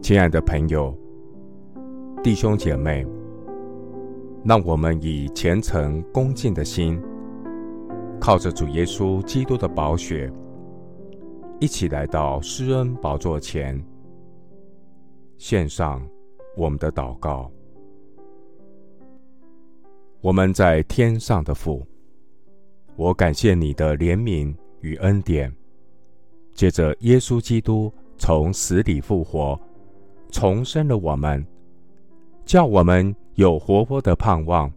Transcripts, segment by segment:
亲爱的朋友、弟兄姐妹，让我们以虔诚恭敬的心，靠着主耶稣基督的宝血，一起来到施恩宝座前，献上我们的祷告。我们在天上的父，我感谢你的怜悯与恩典，借着耶稣基督从死里复活。重生了我们，叫我们有活泼的盼望，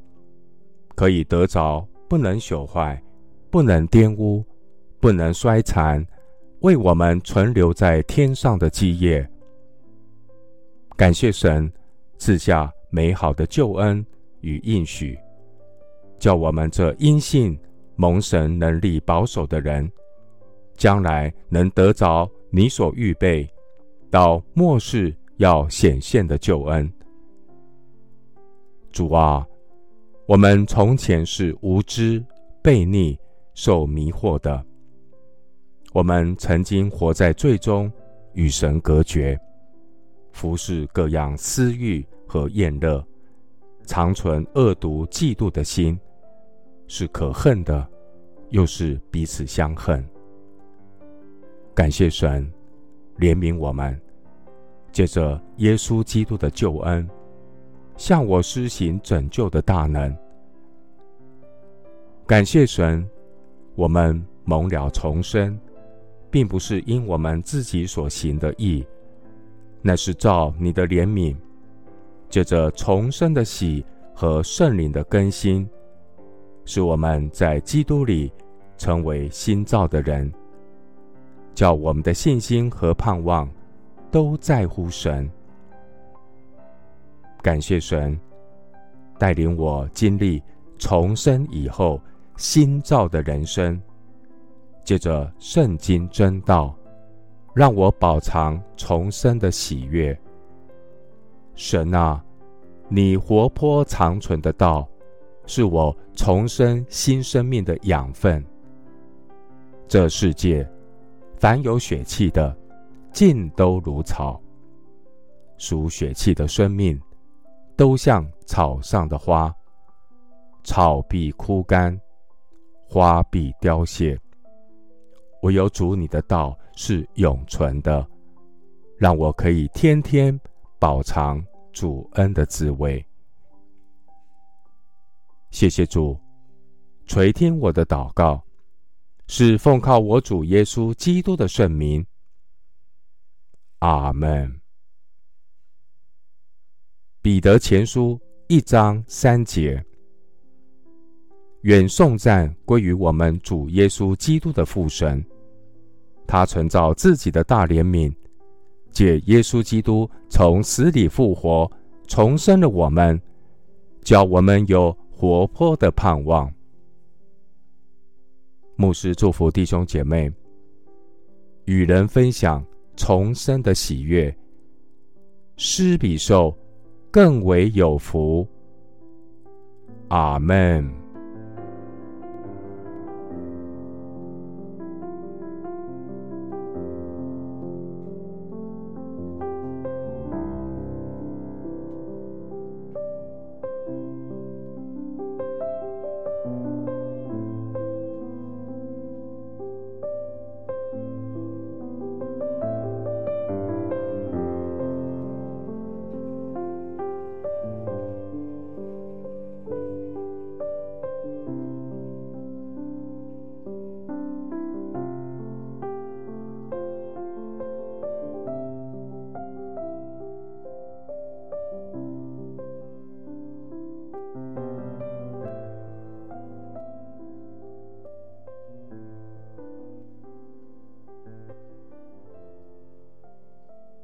可以得着不能朽坏、不能玷污、不能衰残，为我们存留在天上的基业。感谢神赐下美好的救恩与应许，叫我们这因信蒙神能力保守的人，将来能得着你所预备到末世。要显现的救恩，主啊，我们从前是无知、悖逆、受迷惑的。我们曾经活在罪中，与神隔绝，服侍各样私欲和厌乐，常存恶毒、嫉妒的心，是可恨的，又是彼此相恨。感谢神怜悯我们。借着耶稣基督的救恩，向我施行拯救的大能。感谢神，我们蒙了重生，并不是因我们自己所行的义，乃是照你的怜悯。借着重生的喜和圣灵的更新，使我们在基督里成为新造的人，叫我们的信心和盼望。都在乎神，感谢神带领我经历重生以后新造的人生。借着圣经真道，让我饱尝重生的喜悦。神啊，你活泼长存的道，是我重生新生命的养分。这世界凡有血气的，尽都如草，属血气的生命，都像草上的花，草必枯干，花必凋谢。唯有主你的道是永存的，让我可以天天饱尝主恩的滋味。谢谢主，垂听我的祷告，是奉靠我主耶稣基督的圣名。阿门。彼得前书一章三节：愿颂赞归于我们主耶稣基督的父神，他存造自己的大怜悯，借耶稣基督从死里复活，重生了我们，叫我们有活泼的盼望。牧师祝福弟兄姐妹，与人分享。重生的喜悦，施比受更为有福。阿门。